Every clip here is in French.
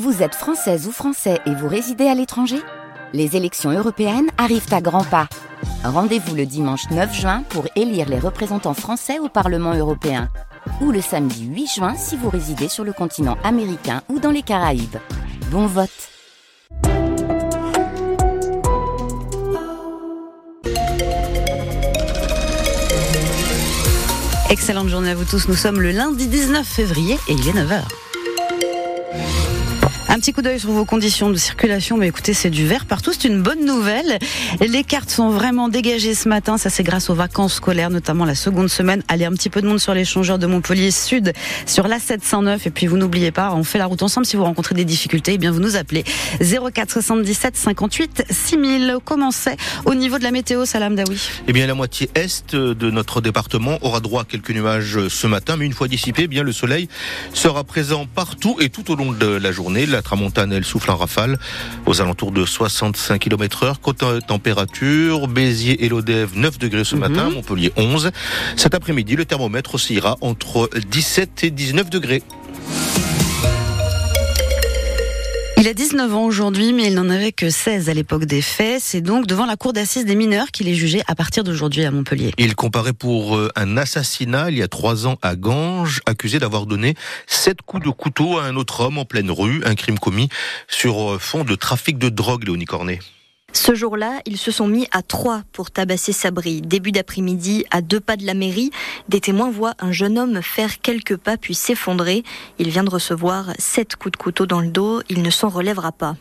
Vous êtes française ou français et vous résidez à l'étranger? Les élections européennes arrivent à grands pas. Rendez-vous le dimanche 9 juin pour élire les représentants français au Parlement européen. Ou le samedi 8 juin si vous résidez sur le continent américain ou dans les Caraïbes. Bon vote Excellente journée à vous tous. Nous sommes le lundi 19 février et il est 9h. Un petit coup d'œil sur vos conditions de circulation. Mais écoutez, c'est du vert partout. C'est une bonne nouvelle. Les cartes sont vraiment dégagées ce matin. Ça, c'est grâce aux vacances scolaires, notamment la seconde semaine. Allez, un petit peu de monde sur l'échangeur de Montpellier Sud, sur la 709. Et puis, vous n'oubliez pas, on fait la route ensemble. Si vous rencontrez des difficultés, eh bien, vous nous appelez 04 77 58 6000. Comment c'est au niveau de la météo, Salam Daoui? Eh bien, la moitié est de notre département aura droit à quelques nuages ce matin. Mais une fois dissipé, eh bien, le soleil sera présent partout et tout au long de la journée. Tramontane, elle souffle en rafale aux alentours de 65 km heure. Côte température, Béziers et Lodève 9 degrés ce matin, Montpellier 11. Cet après-midi, le thermomètre oscillera entre 17 et 19 degrés. Il a 19 ans aujourd'hui, mais il n'en avait que 16 à l'époque des faits. C'est donc devant la cour d'assises des mineurs qu'il est jugé à partir d'aujourd'hui à Montpellier. Il comparait pour euh, un assassinat il y a trois ans à Ganges, accusé d'avoir donné sept coups de couteau à un autre homme en pleine rue, un crime commis sur euh, fond de trafic de drogue, Léonie Cornet. Ce jour-là, ils se sont mis à trois pour tabasser Sabri. Début d'après-midi, à deux pas de la mairie, des témoins voient un jeune homme faire quelques pas puis s'effondrer. Il vient de recevoir sept coups de couteau dans le dos. Il ne s'en relèvera pas.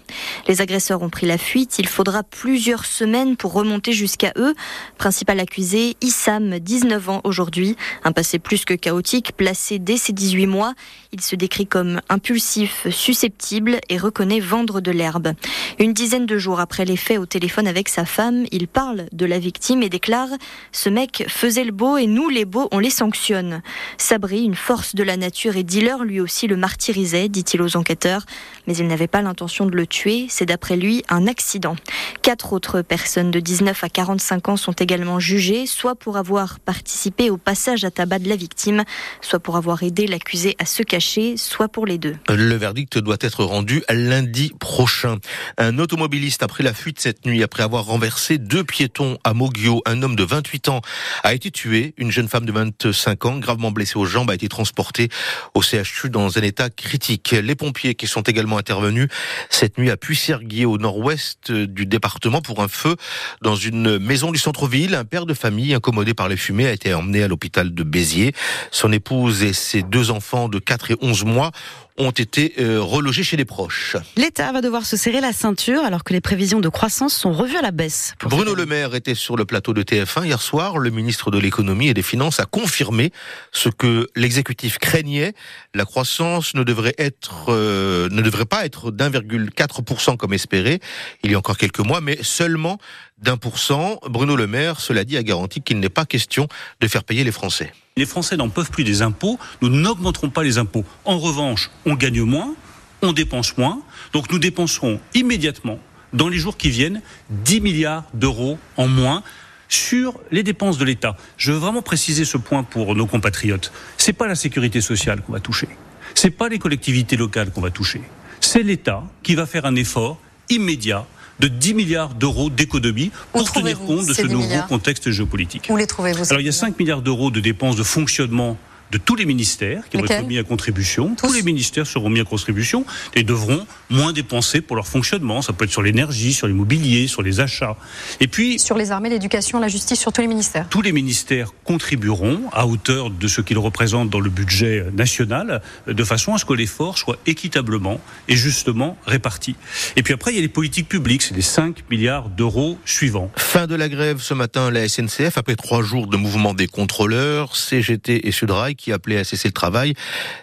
Les agresseurs ont pris la fuite. Il faudra plusieurs semaines pour remonter jusqu'à eux. Principal accusé, Issam, 19 ans aujourd'hui. Un passé plus que chaotique, placé dès ses 18 mois. Il se décrit comme impulsif, susceptible et reconnaît vendre de l'herbe. Une dizaine de jours après les faits au téléphone avec sa femme, il parle de la victime et déclare Ce mec faisait le beau et nous, les beaux, on les sanctionne. Sabri, une force de la nature et dealer, lui aussi le martyrisait, dit-il aux enquêteurs. Mais il n'avait pas l'intention de le tuer. C'est d'après lui un accident. Quatre autres personnes de 19 à 45 ans sont également jugées, soit pour avoir participé au passage à tabac de la victime, soit pour avoir aidé l'accusé à se cacher, soit pour les deux. Le verdict doit être rendu lundi prochain. Un automobiliste a pris la fuite cette nuit après avoir renversé deux piétons à Moggio. Un homme de 28 ans a été tué. Une jeune femme de 25 ans, gravement blessée aux jambes, a été transportée au CHU dans un état critique. Les pompiers qui sont également intervenus cette nuit à Puisserguier au nord-ouest du département pour un feu dans une maison du centre-ville. Un père de famille incommodé par les fumées a été emmené à l'hôpital de Béziers. Son épouse et ses deux enfants de 4 et 11 mois ont été euh, relogés chez les proches. L'État va devoir se serrer la ceinture alors que les prévisions de croissance sont revues à la baisse. Bruno Le Maire était sur le plateau de TF1 hier soir. Le ministre de l'économie et des finances a confirmé ce que l'exécutif craignait. La croissance ne devrait être, euh, ne devrait pas être d'1,4% comme espéré il y a encore quelques mois, mais seulement d'un pour cent. Bruno Le Maire, cela dit, a garanti qu'il n'est pas question de faire payer les Français. Les Français n'en peuvent plus des impôts. Nous n'augmenterons pas les impôts. En revanche, on gagne moins, on dépense moins. Donc nous dépenserons immédiatement, dans les jours qui viennent, 10 milliards d'euros en moins sur les dépenses de l'État. Je veux vraiment préciser ce point pour nos compatriotes. C'est pas la sécurité sociale qu'on va toucher. C'est pas les collectivités locales qu'on va toucher. C'est l'État qui va faire un effort immédiat de 10 milliards d'euros d'économie pour tenir compte de ce nouveau contexte géopolitique. Où les trouvez-vous Alors il y a 5 milliards d'euros de dépenses de fonctionnement de tous les ministères qui vont être mis à contribution. Tous. les ministères seront mis à contribution et devront moins dépenser pour leur fonctionnement. Ça peut être sur l'énergie, sur l'immobilier, sur les achats. Et puis sur les armées, l'éducation, la justice, sur tous les ministères. Tous les ministères contribueront à hauteur de ce qu'ils représentent dans le budget national, de façon à ce que l'effort soit équitablement et justement réparti. Et puis après, il y a les politiques publiques, c'est les 5 milliards d'euros suivants. Fin de la grève ce matin, la SNCF, après trois jours de mouvement des contrôleurs, CGT et Sudrail, qui appelé à cesser le travail,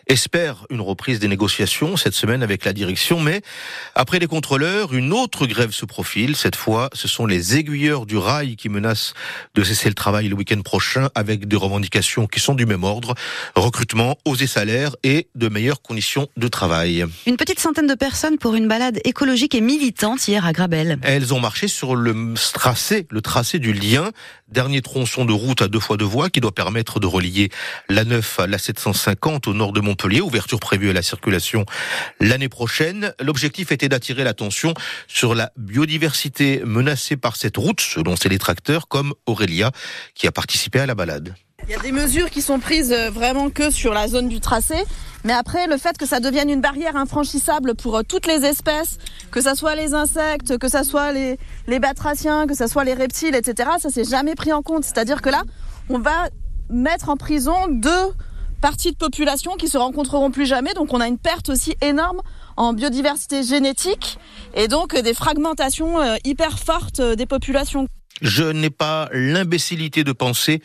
espère une reprise des négociations cette semaine avec la direction. Mais après les contrôleurs, une autre grève se profile. Cette fois, ce sont les aiguilleurs du rail qui menacent de cesser le travail le week-end prochain avec des revendications qui sont du même ordre. Recrutement, hausse des salaires et de meilleures conditions de travail. Une petite centaine de personnes pour une balade écologique et militante hier à Grabel. Elles ont marché sur le tracé, le tracé du lien, dernier tronçon de route à deux fois deux voies qui doit permettre de relier la neuf, la 750 au nord de Montpellier, ouverture prévue à la circulation l'année prochaine. L'objectif était d'attirer l'attention sur la biodiversité menacée par cette route, selon ses détracteurs, comme Aurélia, qui a participé à la balade. Il y a des mesures qui sont prises euh, vraiment que sur la zone du tracé, mais après le fait que ça devienne une barrière infranchissable pour euh, toutes les espèces, que ça soit les insectes, que ça soit les, les batraciens, que ça soit les reptiles, etc., ça s'est jamais pris en compte. C'est-à-dire que là, on va mettre en prison deux parties de population qui se rencontreront plus jamais, donc on a une perte aussi énorme en biodiversité génétique et donc des fragmentations euh, hyper fortes des populations. Je n'ai pas l'imbécilité de penser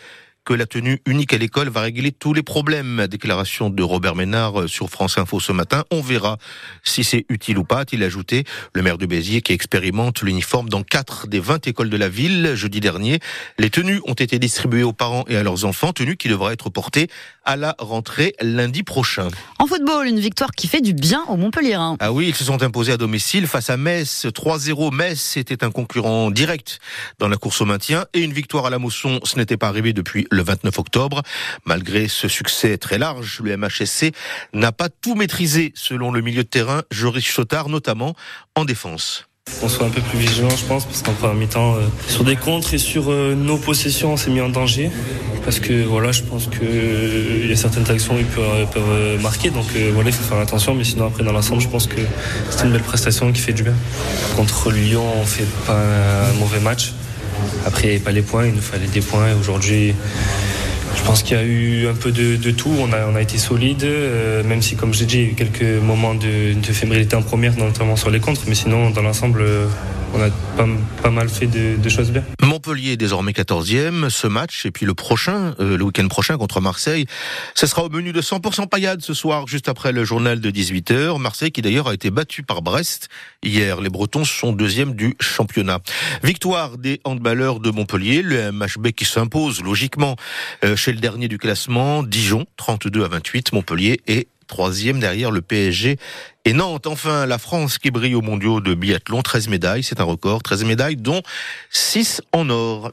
que la tenue unique à l'école va régler tous les problèmes. Déclaration de Robert Ménard sur France Info ce matin. On verra si c'est utile ou pas, a-t-il ajouté. Le maire de Béziers qui expérimente l'uniforme dans quatre des 20 écoles de la ville jeudi dernier. Les tenues ont été distribuées aux parents et à leurs enfants, tenues qui devraient être portées à la rentrée lundi prochain. En football, une victoire qui fait du bien au Montpellier. Ah oui, ils se sont imposés à domicile face à Metz. 3-0. Metz était un concurrent direct dans la course au maintien et une victoire à la Mosson, ce n'était pas arrivé depuis le 29 octobre. Malgré ce succès très large, le MHSC n'a pas tout maîtrisé, selon le milieu de terrain Joris Chotard, notamment en défense. On soit un peu plus vigilant, je pense, parce qu'en première mi-temps, euh, sur des contres et sur euh, nos possessions, on s'est mis en danger. Parce que voilà, je pense qu'il euh, y a certaines actions qui peuvent, peuvent marquer, donc voilà, il faut faire attention. Mais sinon, après, dans l'ensemble, je pense que c'est une belle prestation qui fait du bien. Contre Lyon, on fait pas un mauvais match. Après, il n'y avait pas les points, il nous fallait des points. Et aujourd'hui, je pense qu'il y a eu un peu de, tout. On a, été solide, euh, même si, comme j'ai dit, il y a eu quelques moments de, de fébrilité en première, notamment sur les contres. Mais sinon, dans l'ensemble, euh, on a pas, mal fait de, choses bien. Montpellier est désormais 14e. Ce match, et puis le prochain, euh, le week-end prochain contre Marseille, ce sera au menu de 100% paillade ce soir, juste après le journal de 18h. Marseille qui d'ailleurs a été battu par Brest hier. Les Bretons sont deuxième du championnat. Victoire des handballeurs de Montpellier, le MHB qui s'impose logiquement euh, chez le dernier du classement, Dijon, 32 à 28, Montpellier et troisième derrière le PSG et Nantes. Enfin, la France qui brille au mondiaux de biathlon, 13 médailles, c'est un record, 13 médailles dont 6 en or.